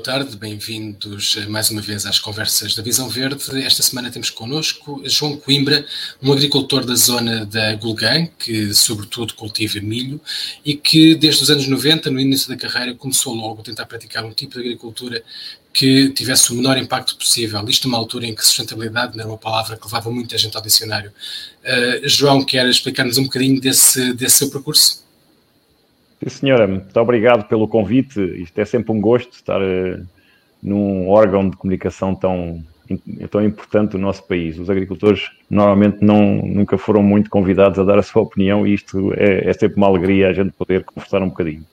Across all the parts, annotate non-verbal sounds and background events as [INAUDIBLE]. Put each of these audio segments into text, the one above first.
boa tarde, bem-vindos mais uma vez às conversas da Visão Verde. Esta semana temos connosco João Coimbra, um agricultor da zona da Gulgã, que sobretudo cultiva milho e que desde os anos 90, no início da carreira, começou logo a tentar praticar um tipo de agricultura que tivesse o menor impacto possível. Isto numa altura em que sustentabilidade não era uma palavra que levava muita gente ao dicionário. Uh, João, quer explicar-nos um bocadinho desse, desse seu percurso? Sim, senhora, muito obrigado pelo convite. Isto é sempre um gosto estar uh, num órgão de comunicação tão, tão importante do nosso país. Os agricultores normalmente não, nunca foram muito convidados a dar a sua opinião e isto é, é sempre uma alegria a gente poder conversar um bocadinho.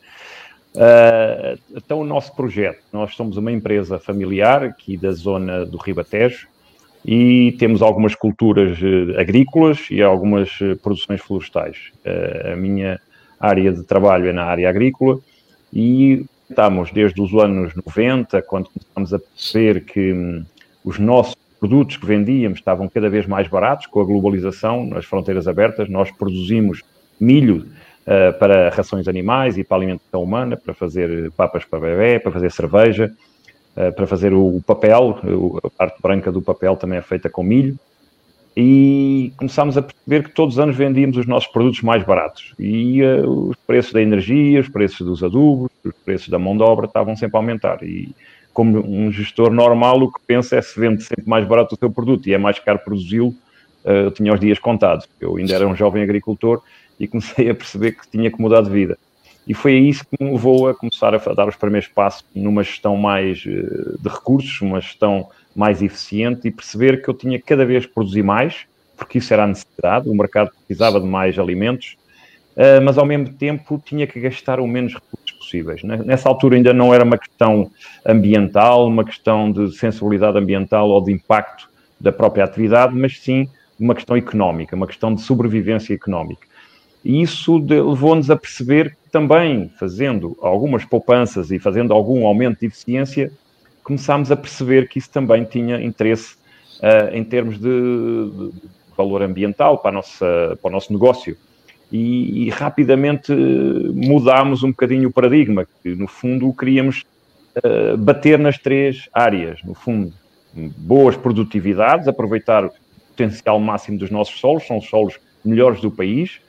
Uh, então, o nosso projeto, nós somos uma empresa familiar aqui da zona do Ribatejo e temos algumas culturas uh, agrícolas e algumas uh, produções florestais. a minha área de trabalho é na área agrícola e estamos desde os anos 90, quando começamos a perceber que hum, os nossos produtos que vendíamos estavam cada vez mais baratos com a globalização, nas fronteiras abertas, nós produzimos milho uh, para rações animais e para alimentação humana, para fazer papas para bebê, para fazer cerveja, uh, para fazer o papel, a parte branca do papel também é feita com milho e começámos a perceber que todos os anos vendíamos os nossos produtos mais baratos e uh, os preços da energia, os preços dos adubos, os preços da mão de obra estavam sempre a aumentar e como um gestor normal o que pensa é se vende sempre mais barato o seu produto e é mais caro produzi-lo, uh, eu tinha os dias contados. Eu ainda era um jovem agricultor e comecei a perceber que tinha que mudar de vida. E foi isso que me levou a começar a dar os primeiros passos numa gestão mais uh, de recursos, uma gestão mais eficiente e perceber que eu tinha cada vez produzir mais, porque isso era a necessidade, o mercado precisava de mais alimentos, uh, mas ao mesmo tempo tinha que gastar o menos recursos possíveis. Nessa altura ainda não era uma questão ambiental, uma questão de sensibilidade ambiental ou de impacto da própria atividade, mas sim uma questão económica, uma questão de sobrevivência económica. E isso levou-nos a perceber que também, fazendo algumas poupanças e fazendo algum aumento de eficiência, começámos a perceber que isso também tinha interesse uh, em termos de, de, valor ambiental para, nossa, para o nosso negócio. E, e, rapidamente mudámos um bocadinho o paradigma, que no fundo queríamos uh, bater nas três áreas, no fundo, boas produtividades, aproveitar o potencial máximo dos nossos solos, são os solos melhores do país,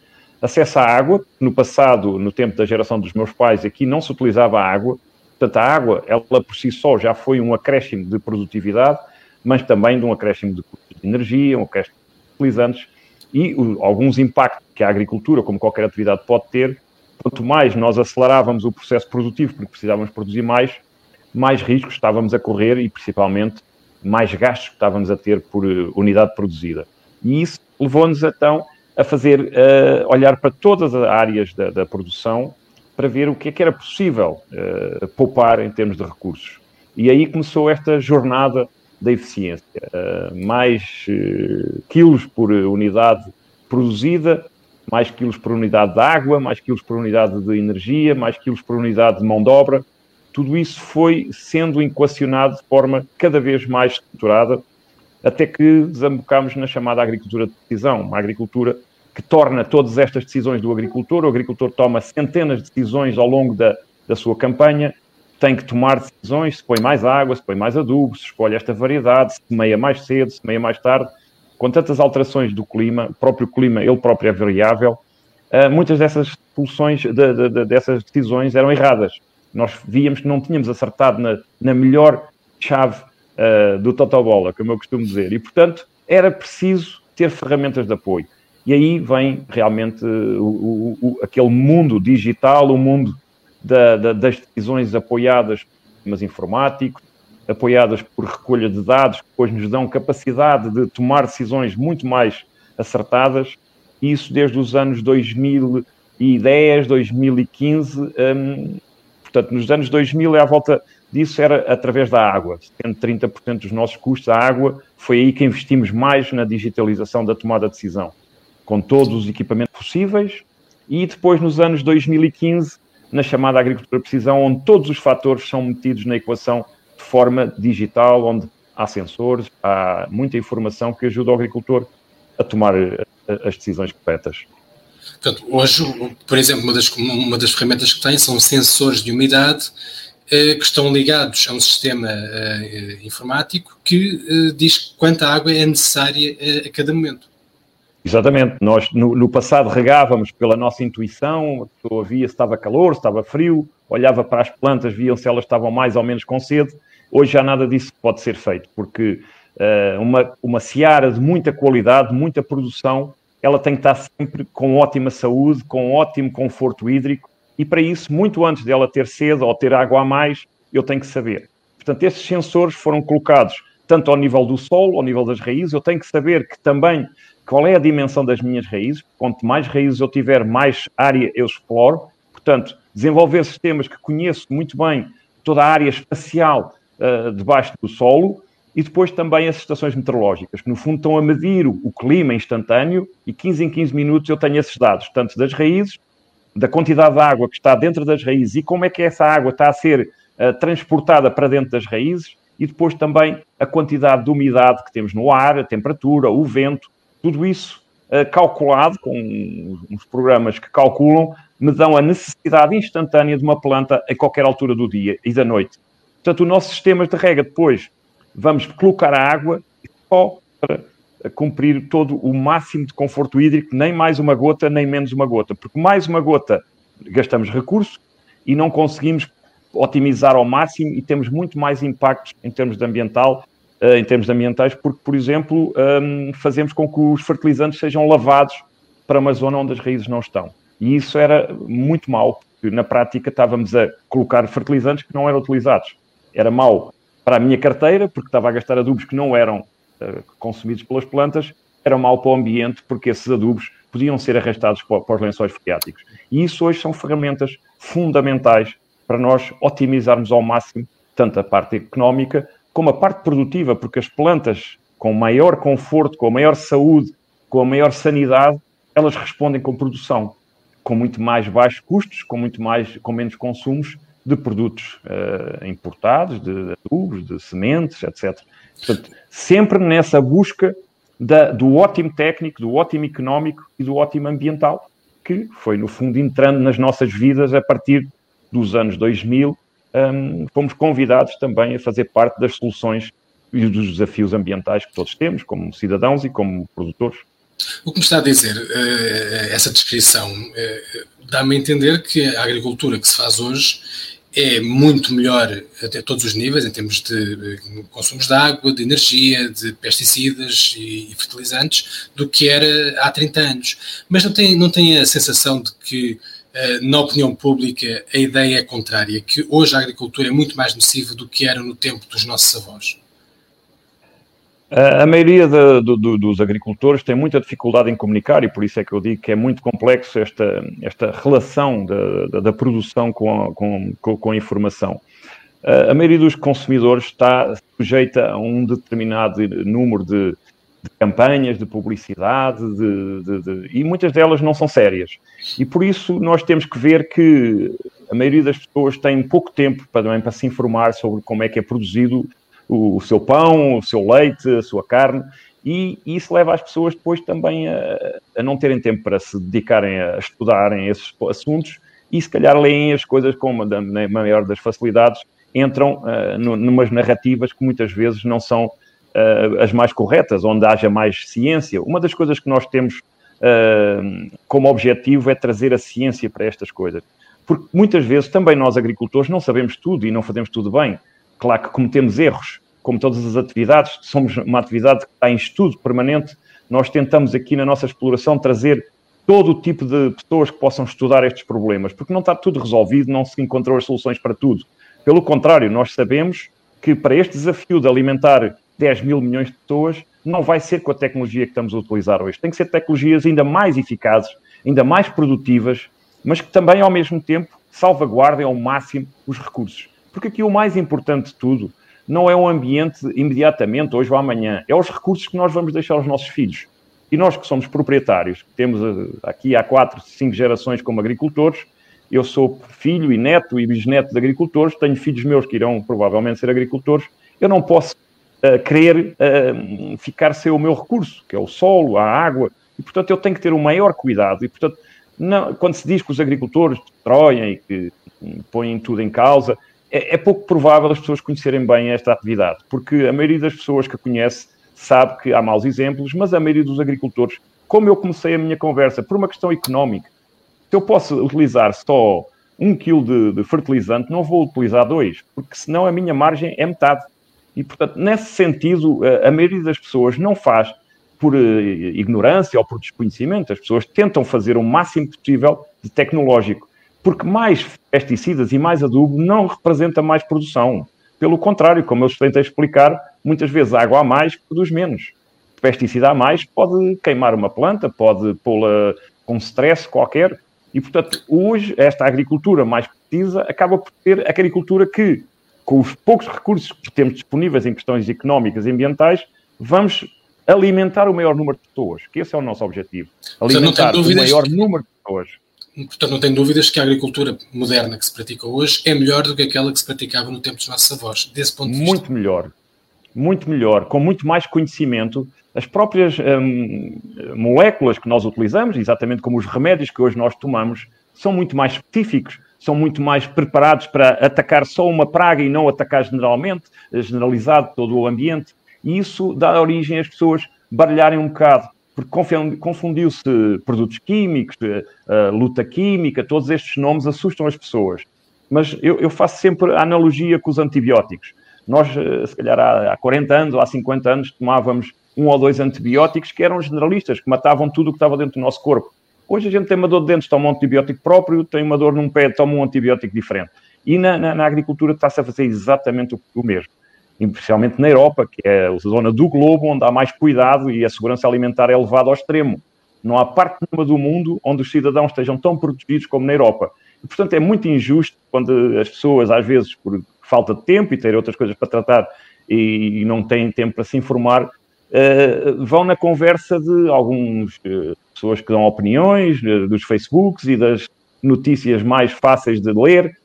acesso à água, no passado, no tempo da geração dos meus pais, aqui não se utilizava água, Portanto, a água, ela por si só já foi um acréscimo de produtividade, mas também de um acréscimo de custos de energia, um acréscimo de utilizantes e o, alguns impactos que a agricultura, como qualquer atividade, pode ter. Quanto mais nós acelerávamos o processo produtivo, porque precisávamos produzir mais, mais riscos estávamos a correr e, principalmente, mais gastos que estávamos a ter por uh, unidade produzida. E isso levou-nos, então, a fazer, uh, olhar para todas as áreas da, da produção para ver o que é que era possível uh, poupar em termos de recursos. E aí começou esta jornada da eficiência. Uh, mais uh, quilos por unidade produzida, mais quilos por unidade de água, mais quilos por unidade de energia, mais quilos por unidade de mão de obra. Tudo isso foi sendo equacionado de forma cada vez mais estruturada, até que desembocámos na chamada agricultura de decisão, uma agricultura que torna todas estas decisões do agricultor. O agricultor toma centenas de decisões ao longo da, da sua campanha, tem que tomar decisões, se põe mais água, se põe mais adubo, se escolhe esta variedade, se semeia mais cedo, se semeia mais tarde. Com tantas alterações do clima, o próprio clima, ele próprio é variável, uh, muitas dessas soluções, de, de, de, dessas decisões eram erradas. Nós víamos que não tínhamos acertado na, na melhor chave uh, do totobola, como eu costumo dizer, e, portanto, era preciso ter ferramentas de apoio. E aí vem realmente o, o, o, aquele mundo digital, o mundo da, da, das decisões apoiadas por sistemas informáticos, apoiadas por recolha de dados, que depois nos dão capacidade de tomar decisões muito mais acertadas. Isso desde os anos 2010, 2015. Hum, portanto, nos anos 2000, à volta disso, era através da água. Tendo 30% dos nossos custos, a água, foi aí que investimos mais na digitalização da tomada de decisão com todos os equipamentos possíveis, e depois nos anos 2015, na chamada agricultura precisão, onde todos os fatores são metidos na equação de forma digital, onde há sensores, há muita informação que ajuda o agricultor a tomar eh, as decisões corretas. Portanto, hoje, por exemplo, uma das, uma das ferramentas que tem são sensores de umidade que estão ligados a um sistema informático que diz quanta água é necessária a cada momento. Exatamente. Nós, no, no, passado, regávamos pela nossa intuição, a pessoa via se estava calor, se estava frio, olhava para as plantas, viam se elas estavam mais ou menos com sede. Hoje já nada disso pode ser feito, porque uh, uma, uma seara de muita qualidade, muita produção, ela tem que estar sempre com ótima saúde, com ótimo conforto hídrico, e para isso, muito antes dela ter sede ou ter água a mais, eu tenho que saber. Portanto, esses sensores foram colocados tanto ao nível do solo, ao nível das raízes, eu tenho que saber que também qual é a dimensão das minhas raízes. Quanto mais raízes eu tiver, mais área eu exploro. Portanto, desenvolver sistemas que conheço muito bem toda a área espacial uh, debaixo do solo e depois também as estações meteorológicas, que no fundo estão a medir o, o clima instantâneo e 15 em 15 minutos eu tenho esses dados, tanto das raízes, da quantidade de água que está dentro das raízes e como é que essa água está a ser uh, transportada para dentro das raízes e depois também a quantidade de umidade que temos no ar, a temperatura, o vento, tudo isso uh, calculado com uns programas que calculam, me dão a necessidade instantânea de uma planta a qualquer altura do dia e da noite. Portanto, o nosso sistema de rega depois vamos colocar a água só para cumprir todo o máximo de conforto hídrico, nem mais uma gota, nem menos uma gota, porque mais uma gota gastamos recursos e não conseguimos otimizar ao máximo e temos muito mais impactos em termos de ambiental em termos ambientais, porque, por exemplo, um, fazemos com que os fertilizantes sejam lavados para uma zona onde as raízes não estão. E isso era muito mau, porque na prática estávamos a colocar fertilizantes que não eram utilizados. Era mau para a minha carteira, porque estava a gastar adubos que não eram uh, consumidos pelas plantas, era mau para o ambiente, porque esses adubos podiam ser arrastados para os lençóis freáticos. E isso hoje são ferramentas fundamentais para nós otimizarmos ao máximo tanto a parte económica como a parte produtiva, porque as plantas com maior conforto, com maior saúde, com a maior sanidade, elas respondem com produção, com muito mais baixos custos, com muito mais, com menos consumos de produtos uh, importados, de adubos, de sementes, etc. Portanto, sempre nessa busca da, do ótimo técnico, do ótimo económico e do ótimo ambiental, que foi, no fundo, entrando nas nossas vidas a partir dos anos 2000 um, fomos convidados também a fazer parte das soluções e dos desafios ambientais que todos temos, como cidadãos e como produtores. O que me está a dizer, uh, essa descrição, uh, dá-me a entender que a agricultura que se faz hoje é muito melhor a todos os níveis, em termos de eh, consumos de água, de energia, de pesticidas e, fertilizantes, do que era há 30 anos. Mas não tem, não tem a sensação de que eh, na opinião pública, a ideia é contrária, que hoje a agricultura é muito mais nociva do que era no tempo dos nossos avós? A maioria de, de, dos agricultores tem muita dificuldade em comunicar e por isso é que eu digo que é muito complexo esta, esta relação da, da, da produção com a, com, com a informação. A maioria dos consumidores está sujeita a um determinado número de, de campanhas, de publicidade, de, de, de, e muitas delas não são sérias. E por isso nós temos que ver que a maioria das pessoas tem pouco tempo para, para se informar sobre como é que é produzido o, o, seu pão, o seu leite, a sua carne, e, e isso leva as pessoas depois também a, a, não terem tempo para se dedicarem a estudarem esses assuntos e se calhar leem as coisas com uma, na maior das facilidades, entram uh, numas narrativas que muitas vezes não são uh, as mais corretas, onde haja mais ciência. Uma das coisas que nós temos uh, como objetivo é trazer a ciência para estas coisas. Porque muitas vezes também nós, agricultores, não sabemos tudo e não fazemos tudo bem. Claro que cometemos erros, como todas as atividades, somos uma atividade que está em estudo permanente. Nós tentamos aqui na nossa exploração trazer todo o tipo de pessoas que possam estudar estes problemas, porque não está tudo resolvido, não se encontrou as soluções para tudo. Pelo contrário, nós sabemos que para este desafio de alimentar 10 mil milhões de pessoas, não vai ser com a tecnologia que estamos a utilizar hoje. Tem que ser tecnologias ainda mais eficazes, ainda mais produtivas, mas que também, ao mesmo tempo, salvaguardem ao máximo os recursos. Porque aqui o mais importante de tudo não é o ambiente imediatamente, hoje ou amanhã, é os recursos que nós vamos deixar aos nossos filhos. E nós que somos proprietários, que temos eh, aqui há quatro, cinco gerações como agricultores, eu sou filho e neto e bisneto de agricultores, tenho filhos meus que irão provavelmente ser agricultores, eu não posso uh, querer uh, ficar sem o meu recurso, que é o solo, a água, e portanto eu tenho que ter o maior cuidado. E portanto, não, quando se diz que os agricultores destroem e que põem tudo em causa, é, é, pouco provável as pessoas conhecerem bem esta atividade, porque a maioria das pessoas que conhece sabe que há maus exemplos, mas a maioria dos agricultores, como eu comecei a minha conversa, por uma questão económica, se eu posso utilizar só um quilo de, de fertilizante, não vou utilizar dois, porque senão a minha margem é metade. E, portanto, nesse sentido, a, a maioria das pessoas não faz por uh, ignorância ou por desconhecimento. As pessoas tentam fazer o máximo possível de tecnológico, porque mais pesticidas e mais adubo não representa mais produção. Pelo contrário, como eu tentei explicar, muitas vezes água a mais produz menos. Pesticida a mais pode queimar uma planta, pode pô-la com stress qualquer. E, portanto, hoje, esta agricultura mais precisa acaba por ser a agricultura que, com os poucos recursos que temos disponíveis em questões económicas e ambientais, vamos alimentar o maior número de pessoas, que esse é o nosso objetivo. Alimentar o maior número de pessoas. Portanto, não tenho dúvidas que a agricultura moderna que se pratica hoje é melhor do que aquela que se praticava no tempo dos nossos avós, desse ponto de vista. Muito melhor. Muito melhor, com muito mais conhecimento. As próprias hum, moléculas que nós utilizamos, exatamente como os remédios que hoje nós tomamos, são muito mais específicos, são muito mais preparados para atacar só uma praga e não atacar generalmente, generalizado todo o ambiente. E isso dá origem às pessoas baralharem um bocado, porque confundiu-se produtos químicos, a luta química, todos estes nomes assustam as pessoas. Mas eu, eu faço sempre a analogia com os antibióticos. Nós, eh, se calhar há 40 anos ou há 50 anos, tomávamos um ou dois antibióticos que eram generalistas, que matavam tudo o que estava dentro do nosso corpo. Hoje a gente tem uma dor de dentes, toma um antibiótico próprio, tem uma dor num pé, toma um antibiótico diferente. E na, na, na agricultura está-se a fazer exatamente o, o mesmo especialmente na Europa, que é a zona do globo onde há mais cuidado e a segurança alimentar é levada ao extremo. Não há parte nenhuma do mundo onde os cidadãos estejam tão protegidos como na Europa. E, portanto, é muito injusto quando as pessoas, às vezes, por falta de tempo e terem outras coisas para tratar e não têm tempo para se informar, uh, vão na conversa de algumas uh, pessoas que dão opiniões, uh, dos Facebooks e das notícias mais fáceis de ler,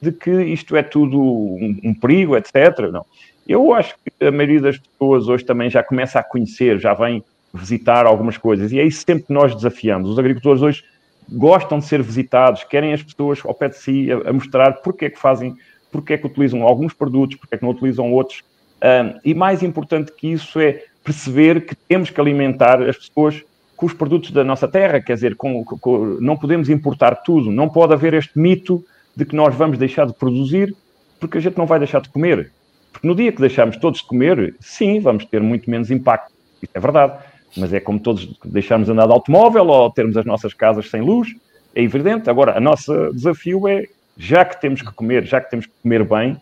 de que isto é tudo um, um perigo, etc. Não. Eu acho que a maioria das pessoas hoje também já começa a conhecer, já vem visitar algumas coisas, e é isso sempre que nós desafiamos. Os agricultores hoje gostam de ser visitados, querem as pessoas ao pé de si a, a mostrar porque é que fazem, porque é que utilizam alguns produtos, porque é que não utilizam outros. Um, e mais importante que isso é perceber que temos que alimentar as pessoas com os produtos da nossa terra, quer dizer, com, com, não podemos importar tudo, não pode haver este mito de que nós vamos deixar de produzir porque a gente não vai deixar de comer. Porque no dia que deixarmos todos de comer, sim, vamos ter muito menos impacto. Isso é verdade. Mas é como todos deixarmos andar de automóvel ou termos as nossas casas sem luz. É evidente. Agora, o nosso desafio é, já que temos que comer, já que temos que comer bem,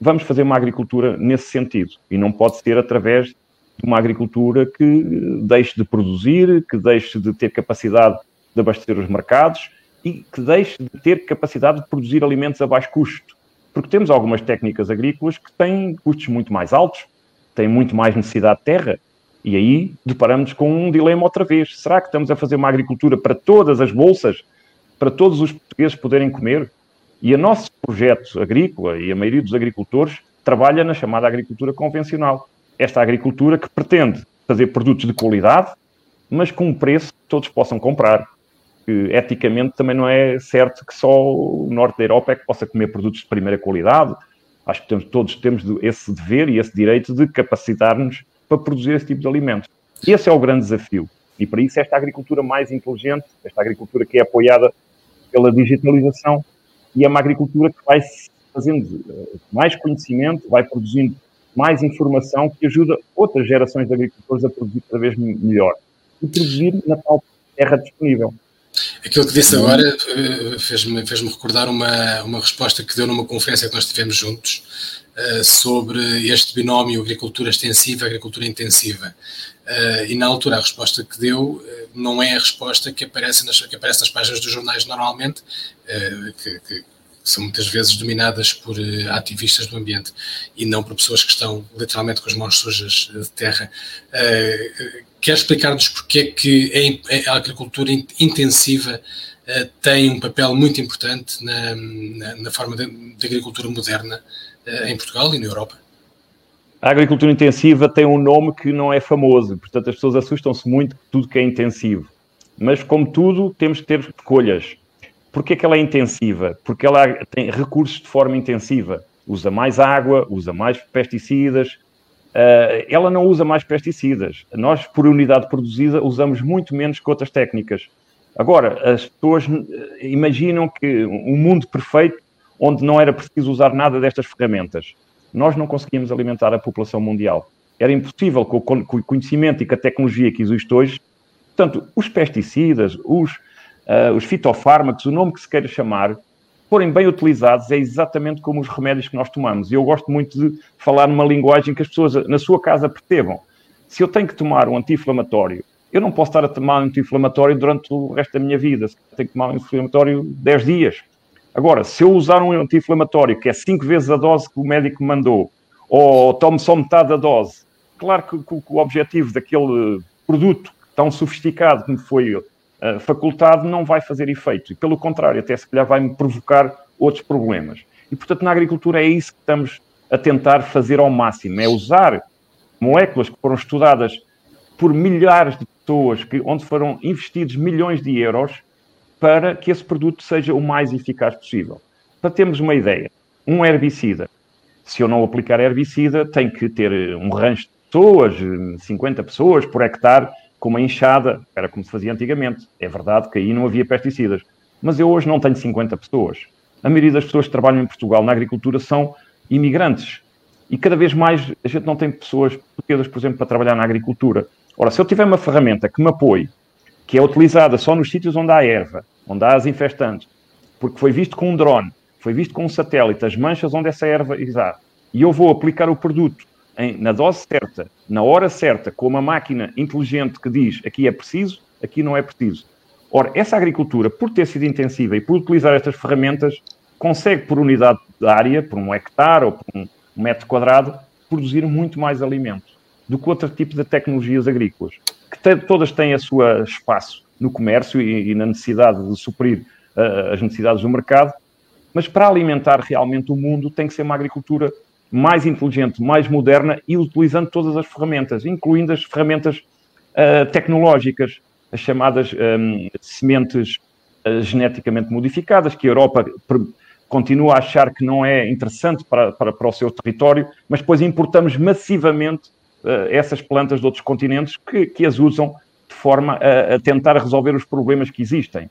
vamos fazer uma agricultura nesse sentido. E não pode ser através uma agricultura que deixe de produzir, que deixe de ter capacidade de abastecer os mercados e que deixe de ter capacidade de produzir alimentos a baixo custo porque temos algumas técnicas agrícolas que têm custos muito mais altos, têm muito mais necessidade de terra, e aí deparamos com um dilema outra vez. Será que estamos a fazer uma agricultura para todas as bolsas, para todos os portugueses poderem comer? E o nosso projeto agrícola e a maioria dos agricultores trabalha na chamada agricultura convencional. Esta agricultura que pretende fazer produtos de qualidade, mas com um preço que todos possam comprar que eticamente também não é certo que só o norte da Europa é que possa comer produtos de primeira qualidade. Acho que temos, todos temos esse dever e esse direito de capacitar-nos para produzir esse tipo de alimentos. Esse é o grande desafio. E para isso, esta agricultura mais inteligente, esta agricultura que é apoiada pela digitalização, e é uma agricultura que vai fazendo eh, mais conhecimento, vai produzindo mais informação que ajuda outras gerações de agricultores a produzir cada vez melhor. E produzir na tal terra disponível. Aquilo que disse agora eh, fez-me fez recordar uma, uma resposta que deu numa conferência que nós tivemos juntos uh, sobre este binómio agricultura extensiva agricultura intensiva. Uh, e na altura a resposta que deu não é a resposta que aparece nas, que aparece nas páginas dos jornais normalmente, que, que são muitas vezes dominadas por uh, ativistas do ambiente e não por pessoas que estão literalmente com as mãos sujas de terra. Uh, quer explicar-nos porque é que a, a agricultura intensiva uh, tem um papel muito importante na, na, na forma de, de, agricultura moderna em Portugal e na Europa? A agricultura intensiva tem um nome que não é famoso, portanto as pessoas assustam-se muito com tudo que é intensivo. Mas, como tudo, temos que ter escolhas Porquê que ela é intensiva? Porque ela tem recursos de forma intensiva. usa mais água, usa mais pesticidas, Uh, ela não usa mais pesticidas. Nós, por unidade produzida, usamos muito menos que outras técnicas. Agora, as pessoas eh, imaginam que um mundo perfeito onde não era preciso usar nada destas ferramentas. Nós não conseguimos alimentar a população mundial. Era impossível com o conhecimento e com a tecnologia que existe hoje. Portanto, os pesticidas, os, uh, os fitofármacos, o nome que se queira chamar, forem bem utilizados, é exatamente como os remédios que nós tomamos. E eu gosto muito de falar numa linguagem que as pessoas na sua casa percebam. Se eu tenho que tomar um anti-inflamatório, eu não posso estar a tomar um anti-inflamatório durante o resto da minha vida. Tenho que tomar um anti-inflamatório 10 dias. Agora, se eu usar um anti-inflamatório que é 5 vezes a dose que o médico mandou, ou tomo só metade da dose, claro que, que, que o objetivo daquele produto tão sofisticado me foi facultado não vai fazer efeito. E, pelo contrário, até se calhar vai-me provocar outros problemas. E, portanto, na agricultura é isso que estamos a tentar fazer ao máximo, é usar moléculas que foram estudadas por milhares de pessoas, que, onde foram investidos milhões de euros para que esse produto seja o mais eficaz possível. Para termos uma ideia, um herbicida, se eu não aplicar herbicida, tem que ter um rancho de pessoas, 50 pessoas por hectare, com uma enxada, era como se fazia antigamente. É verdade que aí não havia pesticidas. Mas eu hoje não tenho 50 pessoas. A maioria das pessoas que trabalham em Portugal na agricultura são imigrantes. E cada vez mais a gente não tem pessoas portuguesas, por exemplo, para trabalhar na agricultura. Ora, se eu tiver uma ferramenta que me apoie, que é utilizada só nos sítios onde há erva, onde há as infestantes, porque foi visto com um drone, foi visto com um satélite, as manchas onde essa erva está, e eu vou aplicar o produto em, na dose certa, na hora certa, com uma máquina inteligente que diz aqui é preciso, aqui não é preciso. Ora, essa agricultura, por ter sido intensiva e por utilizar estas ferramentas, consegue, por unidade de área, por um hectare ou por um metro quadrado, produzir muito mais alimento do que outro tipo de tecnologias agrícolas, que todas têm a sua espaço no comércio e, e na necessidade de suprir uh, as necessidades do mercado, mas para alimentar realmente o mundo tem que ser uma agricultura mais inteligente, mais moderna e utilizando todas as ferramentas, incluindo as ferramentas uh, tecnológicas, as chamadas um, sementes uh, geneticamente modificadas, que a Europa continua a achar que não é interessante para, para, para o seu território, mas depois importamos massivamente uh, essas plantas de outros continentes que, que as usam de forma a, a tentar resolver os problemas que existem.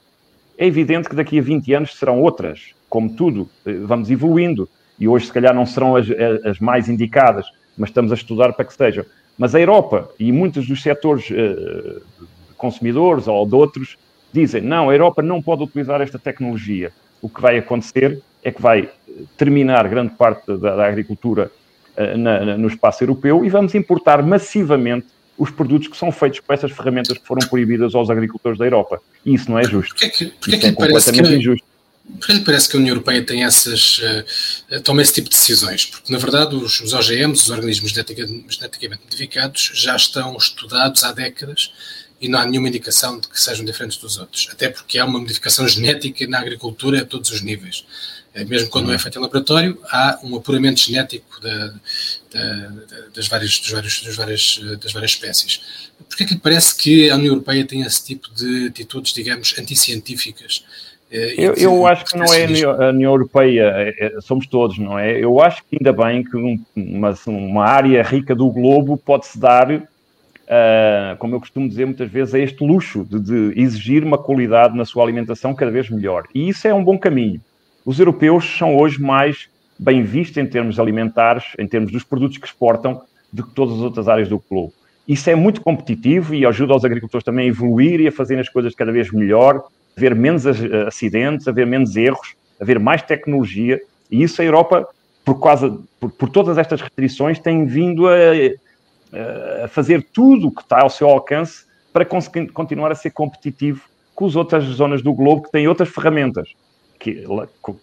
É evidente que daqui a 20 anos serão outras, como tudo, vamos evoluindo e hoje se calhar não serão as, as mais indicadas, mas estamos a estudar para que sejam. Mas a Europa e muitos dos setores uh, consumidores ou de outros dizem não, a Europa não pode utilizar esta tecnologia. O que vai acontecer é que vai terminar grande parte da, da agricultura uh, na, na, no espaço europeu e vamos importar massivamente os produtos que são feitos com essas ferramentas que foram proibidas aos agricultores da Europa. E isso não é justo. Porquê que, porquê isso que é completamente que... injusto. Porque lhe parece que a União Europeia tem essas, uh, toma esse tipo de decisões? Porque, na verdade, os, os OGMs, os organismos geneticamente modificados, já estão estudados há décadas e não há nenhuma indicação de que sejam diferentes dos outros. Até porque há uma modificação genética na agricultura a todos os níveis. Eh, mesmo quando não é feito em laboratório, há um apuramento genético da, da, das, várias, dos vários, dos várias, das várias espécies. Porquê é que lhe parece que a União Europeia tem esse tipo de atitudes, digamos, anticientíficas? Eh, eu, eu, acho que não é a União Europeia, é, é, somos todos, não é? Eu acho que ainda bem que uma, uma área rica do globo pode-se dar, uh, como eu costumo dizer muitas vezes, a este luxo de, de, exigir uma qualidade na sua alimentação cada vez melhor. E isso é um bom caminho. Os europeus são hoje mais bem vistos em termos alimentares, em termos dos produtos que exportam, do que todas as outras áreas do globo. Isso é muito competitivo e ajuda os agricultores também a evoluir e a fazerem as coisas cada vez melhor haver menos acidentes, haver menos erros, haver mais tecnologia, e isso a Europa, por, causa, por, por todas estas restrições, tem vindo a, a fazer tudo o que está ao seu alcance para conseguir continuar a ser competitivo com as outras zonas do globo que têm outras ferramentas que,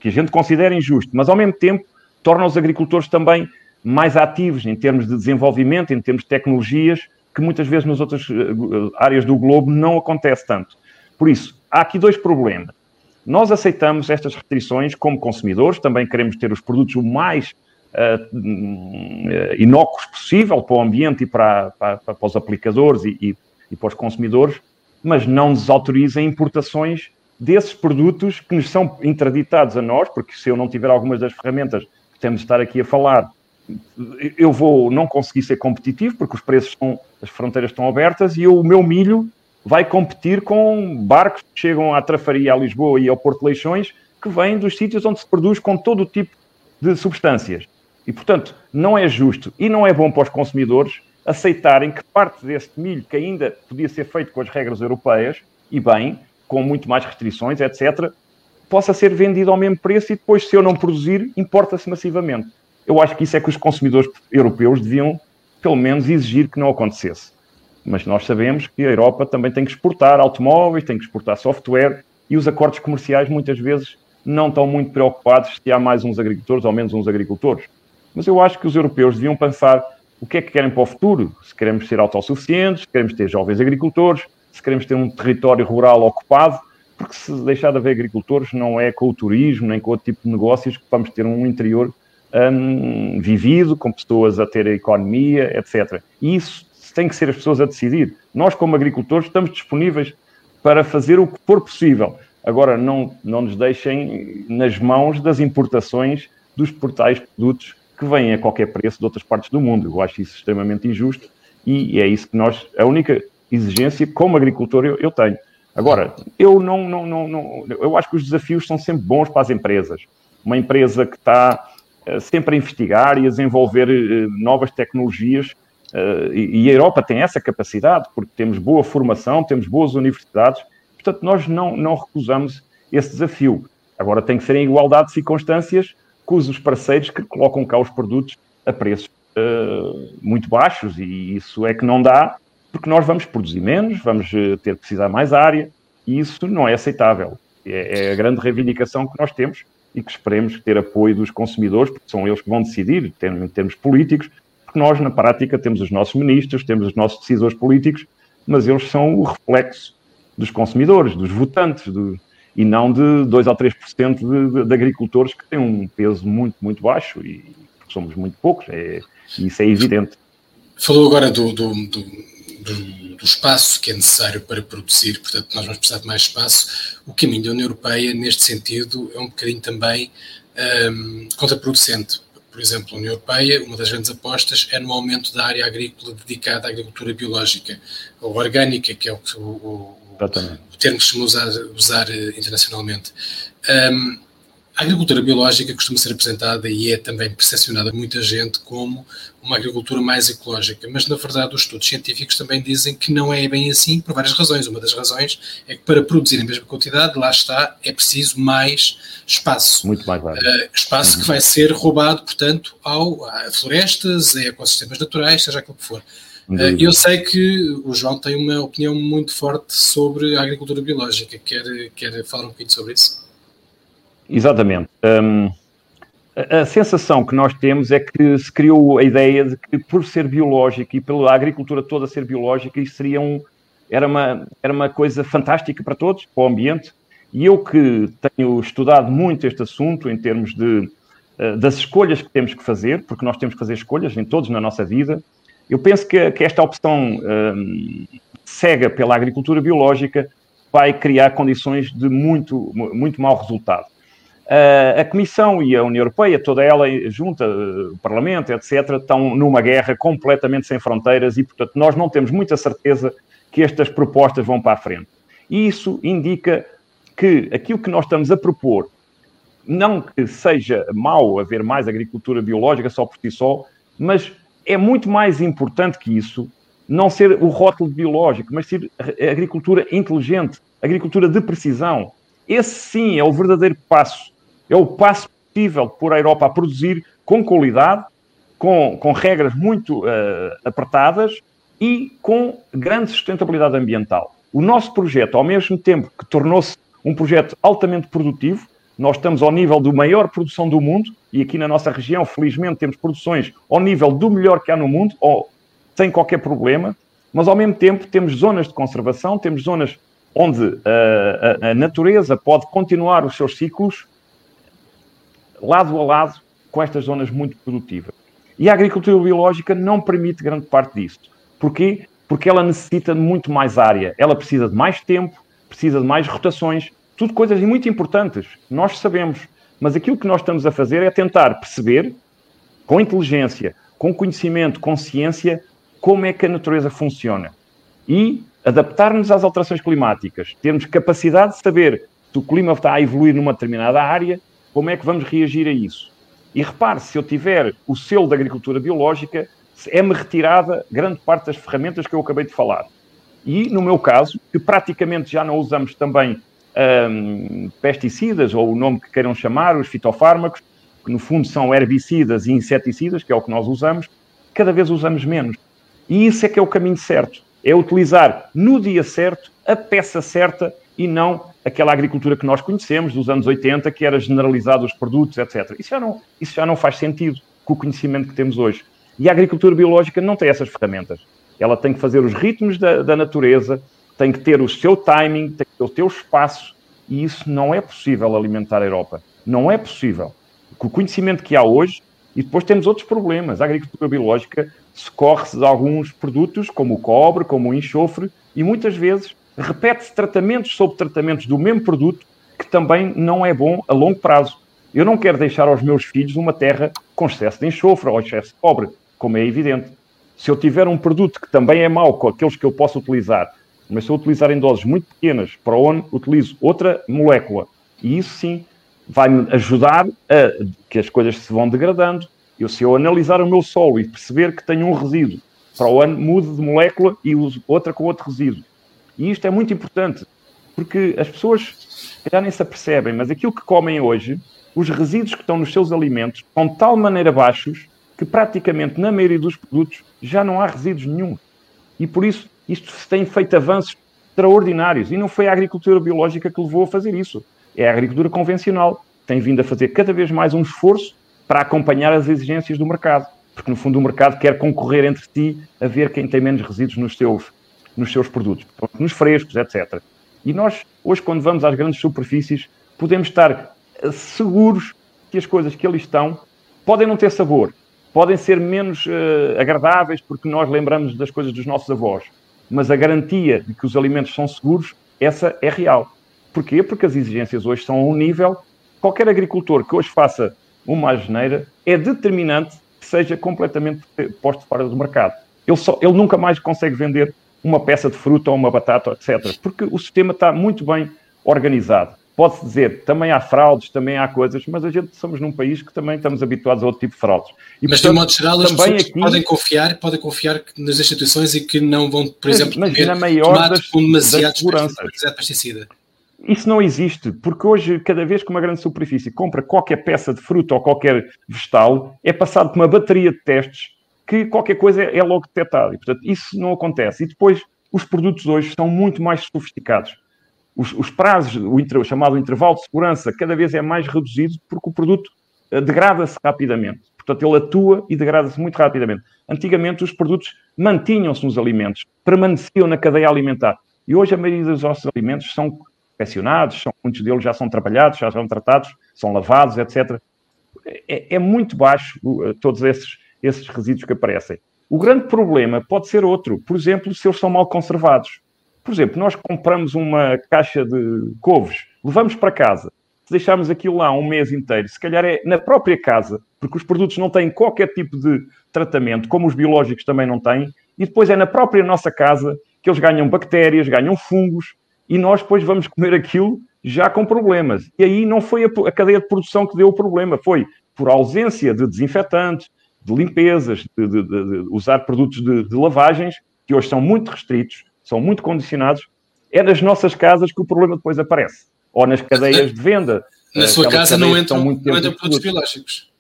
que a gente considera injusto, mas ao mesmo tempo torna os agricultores também mais ativos em termos de desenvolvimento, em termos de tecnologias, que muitas vezes nas outras eh, áreas do globo não acontece tanto. Por isso, há aqui dois problemas. Nós aceitamos estas restrições como consumidores, também queremos ter os produtos o mais uh, inócuos possível para o ambiente e para, para, para os aplicadores e, e, e, para os consumidores, mas não nos autorizem importações desses produtos que nos são interditados a nós, porque se eu não tiver algumas das ferramentas que temos de estar aqui a falar. Eu vou não conseguir ser competitivo porque os preços as fronteiras estão abertas e eu, o meu milho vai competir com barcos que chegam à Trafaria, a Lisboa e ao Porto Leixões, que vêm dos sítios onde se produz com todo o tipo de substâncias. E, portanto, não é justo e não é bom para os consumidores aceitarem que parte deste milho, que ainda podia ser feito com as regras europeias, e bem, com muito mais restrições, etc., possa ser vendido ao mesmo preço e depois, se eu não produzir, importa-se massivamente. Eu acho que isso é que os consumidores europeus deviam, pelo menos, exigir que não acontecesse. Mas nós sabemos que a Europa também tem que exportar automóveis, tem que exportar software, e os acordos comerciais muitas vezes não estão muito preocupados se há mais uns agricultores ou menos uns agricultores. Mas eu acho que os europeus deviam pensar o que é que querem para o futuro. Se queremos ser autossuficientes, se queremos ter jovens agricultores, se queremos ter um território rural ocupado, porque se deixar de haver agricultores não é com o turismo nem com outro tipo de negócios que vamos ter um interior um, vivido, com pessoas a ter a economia, etc. E isso tem que ser as pessoas a decidir. Nós, como agricultores, estamos disponíveis para fazer o que for possível. Agora, não, não nos deixem nas mãos das importações dos portais produtos que vêm a qualquer preço de outras partes do mundo. Eu acho isso extremamente injusto e é isso que nós, a única exigência como agricultor eu, eu tenho. Agora, eu não, não, não, não, eu acho que os desafios são sempre bons para as empresas. Uma empresa que está uh, sempre a investigar e a desenvolver uh, novas tecnologias, uh, e, e, a Europa tem essa capacidade, porque temos boa formação, temos boas universidades, portanto, nós não, não recusamos esse desafio. Agora, tem que ser em igualdade de circunstâncias com os parceiros que colocam cá os produtos a preços uh, muito baixos e isso é que não dá, porque nós vamos produzir menos, vamos eh, ter que precisar mais área e isso não é aceitável. É, é, a grande reivindicação que nós temos e que esperemos ter apoio dos consumidores, porque são eles que vão decidir em termos políticos, porque nós, na prática, temos os nossos ministros, temos os nossos decisores políticos, mas eles são o reflexo dos consumidores, dos votantes, do, e não de 2 ou 3% de, de, de agricultores que têm um peso muito, muito baixo e somos muito poucos, é, isso é evidente. Falou agora do, do, do, do, espaço que é necessário para produzir, portanto, nós vamos precisar de mais espaço. O caminho da União Europeia, neste sentido, é um bocadinho também um, contraproducente. Por exemplo, a União Europeia, uma das grandes apostas é no aumento da área agrícola dedicada à agricultura biológica, ou orgânica, que é o que o, o termo que se usar, usar eh, internacionalmente. Um, a agricultura biológica costuma ser apresentada e é também percepcionada por muita gente como uma agricultura mais ecológica, mas na verdade os estudos científicos também dizem que não é bem assim por várias razões. Uma das razões é que para produzir a mesma quantidade, lá está, é preciso mais espaço. Muito mais Uh, espaço uhum. que vai ser roubado, portanto, ao, a florestas, a ecossistemas naturais, seja aquilo que for. Uh, eu sei que o João tem uma opinião muito forte sobre a agricultura biológica. Quer, quer falar um bocadinho sobre isso? Exatamente. Um, a, a sensação que nós temos é que se criou a ideia de que, por ser biológico e pela agricultura toda ser biológica, isso seria um, era, uma, era uma coisa fantástica para todos, para o ambiente. E eu que tenho estudado muito este assunto em termos de, uh, das escolhas que temos que fazer, porque nós temos que fazer escolhas em todos na nossa vida, eu penso que, que esta opção um, cega pela agricultura biológica vai criar condições de muito, muito mau resultado. A Comissão e a União Europeia, toda ela junta, o Parlamento, etc., estão numa guerra completamente sem fronteiras e, portanto, nós não temos muita certeza que estas propostas vão para a frente. E isso indica que aquilo que nós estamos a propor, não que seja mau haver mais agricultura biológica só por si só, mas é muito mais importante que isso não ser o rótulo biológico, mas ser agricultura inteligente, agricultura de precisão. Esse sim é o verdadeiro passo. É o passo possível por a Europa a produzir com qualidade, com, com regras muito uh, apertadas e com grande sustentabilidade ambiental. O nosso projeto, ao mesmo tempo que tornou-se um projeto altamente produtivo, nós estamos ao nível do maior produção do mundo, e aqui na nossa região, felizmente, temos produções ao nível do melhor que há no mundo, ou sem qualquer problema, mas ao mesmo tempo temos zonas de conservação, temos zonas onde a, a, a natureza pode continuar os seus ciclos lado a lado com estas zonas muito produtivas. E a agricultura biológica não permite grande parte disso. Porquê? Porque ela necessita de muito mais área, ela precisa de mais tempo, precisa de mais rotações, tudo coisas muito importantes. Nós sabemos, Mas aquilo que nós estamos a fazer é tentar perceber, com inteligência, com conhecimento, com ciência, como é que a natureza funciona. E adaptar-nos às alterações climáticas, termos capacidade de saber se o clima está a evoluir numa determinada área, como é que vamos reagir a isso. E repare, se eu tiver o selo da agricultura biológica, é-me retirada grande parte das ferramentas que eu acabei de falar. E, no meu caso, que praticamente já não usamos também um, pesticidas, ou o nome que queiram chamar, os fitofármacos, que no fundo são herbicidas e inseticidas, que é o que nós usamos, cada vez usamos menos. E isso é que é o caminho certo. É utilizar no dia certo a peça certa e não aquela agricultura que nós conhecemos dos anos 80, que era generalizada os produtos, etc. Isso já não, isso já não faz sentido com o conhecimento que temos hoje. E a agricultura biológica não tem essas ferramentas. Ela tem que fazer os ritmos da, da natureza, tem que ter o seu timing, tem que ter o seu espaço, e isso não é possível alimentar a Europa. Não é possível. Com o conhecimento que há hoje, e depois temos outros problemas. A agricultura biológica socorre-se de alguns produtos, como o cobre, como o enxofre, e muitas vezes repete-se tratamentos sobre tratamentos do mesmo produto, que também não é bom a longo prazo. Eu não quero deixar aos meus filhos uma terra com excesso de enxofre ou excesso de cobre, como é evidente. Se eu tiver um produto que também é mau com aqueles que eu posso utilizar, mas se eu utilizar em doses muito pequenas, para onde utilizo outra molécula, e isso sim vai-me ajudar a que as coisas se vão degradando. Eu, se eu analisar o meu solo e perceber que tenho um resíduo, para o ano mudo de molécula e uso outra com outro resíduo. E isto é muito importante, porque as pessoas já nem se apercebem, mas aquilo que comem hoje, os resíduos que estão nos seus alimentos, são de tal maneira baixos que praticamente na maioria dos produtos já não há resíduos nenhum. E por isso isto se tem feito avanços extraordinários. E não foi a agricultura biológica que levou a fazer isso. É a agricultura convencional. Tem vindo a fazer cada vez mais um esforço para acompanhar as exigências do mercado. Porque, no fundo, o mercado quer concorrer entre si a ver quem tem menos resíduos nos seus, nos seus produtos, nos frescos, etc. E nós, hoje, quando vamos às grandes superfícies, podemos estar seguros que as coisas que ali estão podem não ter sabor, podem ser menos uh, agradáveis porque nós lembramos das coisas dos nossos avós, mas a garantia de que os alimentos são seguros, essa é real. Porquê? Porque as exigências hoje são a um nível. Qualquer agricultor que hoje faça uma asneira é determinante que seja completamente posto fora do mercado. Ele, só, ele nunca mais consegue vender uma peça de fruta ou uma batata, etc. Porque o sistema está muito bem organizado. Pode-se dizer, também há fraudes, também há coisas, mas a gente somos num país que também estamos habituados a outro tipo de fraudes. E, mas, portanto, de modo geral, as pessoas aqui... podem confiar, podem confiar nas instituições e que não vão, por mas, exemplo, comer maior das, com demasiados pesticida. Isso não existe, porque hoje, cada vez que uma grande superfície compra qualquer peça de fruta ou qualquer vegetal, é passado por uma bateria de testes que qualquer coisa é logo detectado. E, portanto, isso não acontece. E depois, os produtos hoje são muito mais sofisticados os, os prazos, o, inter, o, chamado intervalo de segurança, cada vez é mais reduzido porque o produto eh, degrada-se rapidamente. Portanto, ele atua e degrada-se muito rapidamente. Antigamente, os produtos mantinham-se nos alimentos, permaneciam na cadeia alimentar. E hoje, a maioria dos nossos alimentos são confeccionados, são, muitos deles já são trabalhados, já são tratados, são lavados, etc. É, é muito baixo uh, todos esses, esses resíduos que aparecem. O grande problema pode ser outro. Por exemplo, se eles são mal conservados. Por exemplo, nós compramos uma caixa de couves, levamos para casa, se deixarmos aquilo lá um mês inteiro, se calhar é na própria casa, porque os produtos não têm qualquer tipo de tratamento, como os biológicos também não têm, e depois é na própria nossa casa que eles ganham bactérias, ganham fungos, e nós depois vamos comer aquilo já com problemas. E aí não foi a, cadeia de produção que deu o problema, foi por ausência de desinfetantes, de limpezas, de, de, de usar produtos de, lavagens, que hoje são muito restritos, são muito condicionados, é nas nossas casas que o problema depois aparece. Ou nas cadeias de venda. Na eh, sua casa não entram, muito não entram produtos biológicos.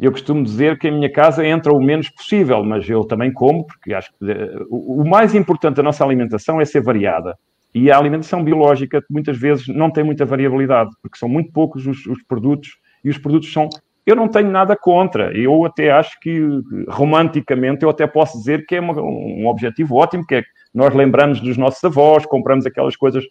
Eu costumo dizer que a minha casa entra o menos possível, mas eu também como, porque acho que eh, o mais importante da nossa alimentação é ser variada. E a alimentação biológica muitas vezes não tem muita variabilidade, porque são muito poucos os, os produtos e os produtos são eu não tenho nada contra. Eu até acho que, romanticamente, eu até posso dizer que é uma, um objetivo ótimo, que é que nós lembramos dos nossos avós, compramos aquelas coisas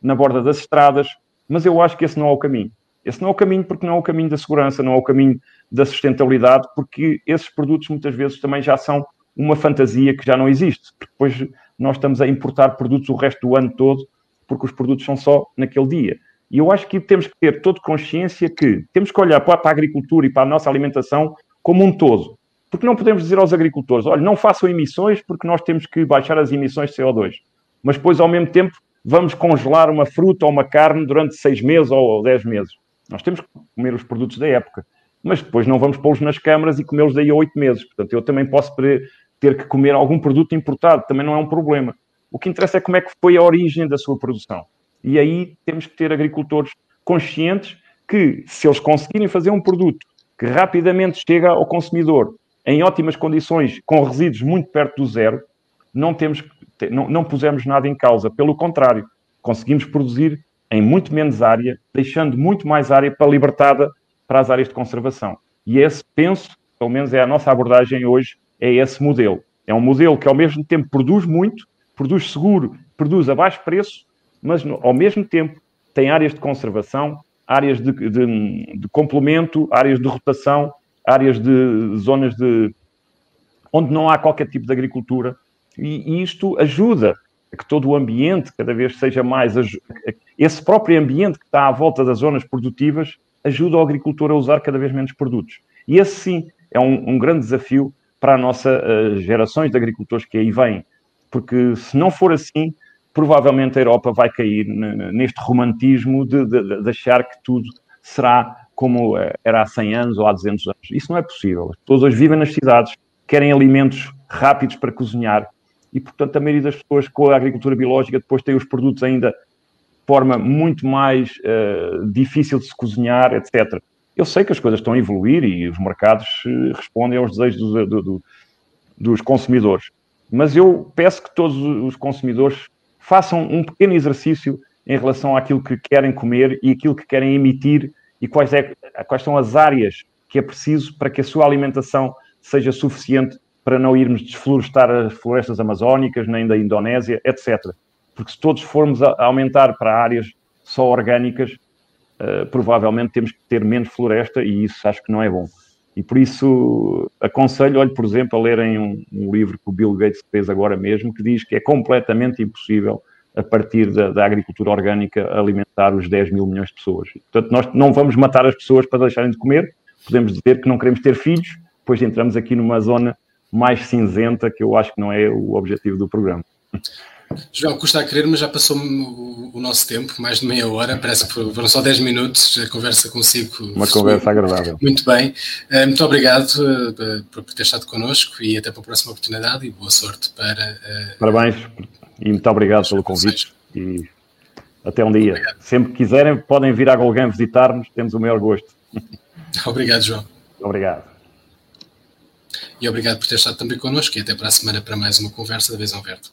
na borda das estradas, mas eu acho que esse não é o caminho. Esse não é o caminho porque não é o caminho da segurança, não é o caminho da sustentabilidade, porque esses produtos muitas vezes também já são uma fantasia que já não existe. Depois nós estamos a importar produtos o resto do ano todo, porque os produtos são só naquele dia. E eu acho que temos que ter toda consciência que temos que olhar para a agricultura e para a nossa alimentação como um todo. Porque não podemos dizer aos agricultores, olha, não façam emissões porque nós temos que baixar as emissões de CO2. Mas depois, ao mesmo tempo, vamos congelar uma fruta ou uma carne durante seis meses ou dez meses. Nós temos que comer os produtos da época. Mas depois não vamos pô-los nas câmaras e comê-los daí a oito meses. Portanto, eu também posso ter que comer algum produto importado, também não é um problema. O que interessa é como é que foi a origem da sua produção. E aí temos que ter agricultores conscientes que, se eles conseguirem fazer um produto que rapidamente chega ao consumidor em ótimas condições, com resíduos muito perto do zero, não, temos, não, não pusemos nada em causa. Pelo contrário, conseguimos produzir em muito menos área, deixando muito mais área para libertada para as áreas de conservação. E esse, penso, pelo menos é a nossa abordagem hoje, é esse modelo. É um modelo que ao mesmo tempo produz muito, produz seguro, produz a baixo preço, mas ao mesmo tempo tem áreas de conservação, áreas de, de, de complemento, áreas de rotação, áreas de zonas de onde não há qualquer tipo de agricultura, e, e isto ajuda a que todo o ambiente cada vez seja mais. Esse próprio ambiente que está à volta das zonas produtivas ajuda o agricultor a usar cada vez menos produtos. E esse sim é um, um grande desafio para a nossa uh, gerações de agricultores que aí vêm, porque se não for assim, provavelmente a Europa vai cair neste romantismo de, de, de, achar que tudo será como eh, era há 100 anos ou há 200 anos. Isso não é possível. As pessoas hoje vivem nas cidades, querem alimentos rápidos para cozinhar e, portanto, a maioria das pessoas com a agricultura biológica depois tem os produtos ainda de forma muito mais uh, difícil de se cozinhar, etc. Eu sei que as coisas estão a evoluir e os mercados uh, respondem aos desejos do, do, do, dos consumidores. Mas eu peço que todos os consumidores façam um pequeno exercício em relação àquilo que querem comer e aquilo que querem emitir e quais, é, quais são as áreas que é preciso para que a sua alimentação seja suficiente para não irmos desflorestar as florestas amazónicas, nem da Indonésia, etc. Porque se todos formos a aumentar para áreas só orgânicas, uh, provavelmente temos que ter menos floresta e isso acho que não é bom. E por isso aconselho, olhe, por exemplo, a lerem um, um, livro que o Bill Gates fez agora mesmo, que diz que é completamente impossível, a partir da, da, agricultura orgânica, alimentar os 10 mil milhões de pessoas. Portanto, nós não vamos matar as pessoas para deixarem de comer, podemos dizer que não queremos ter filhos, depois entramos aqui numa zona mais cinzenta, que eu acho que não é o objetivo do programa. João, custa a querer, mas já passou o, o, nosso tempo, mais de meia hora, parece que foram só 10 minutos a conversa consigo. Uma conversa agradável. Muito bem. Eh, muito obrigado eh, por ter estado connosco e até para a próxima oportunidade e boa sorte para. Eh, Parabéns e muito obrigado pelo convite e até um dia. Obrigado. Sempre que quiserem, podem vir a alguém visitar-nos, temos o maior gosto. [LAUGHS] Obrigado, João. Obrigado. E obrigado por ter estado também connosco e até para a semana para mais uma conversa da Visão Verde.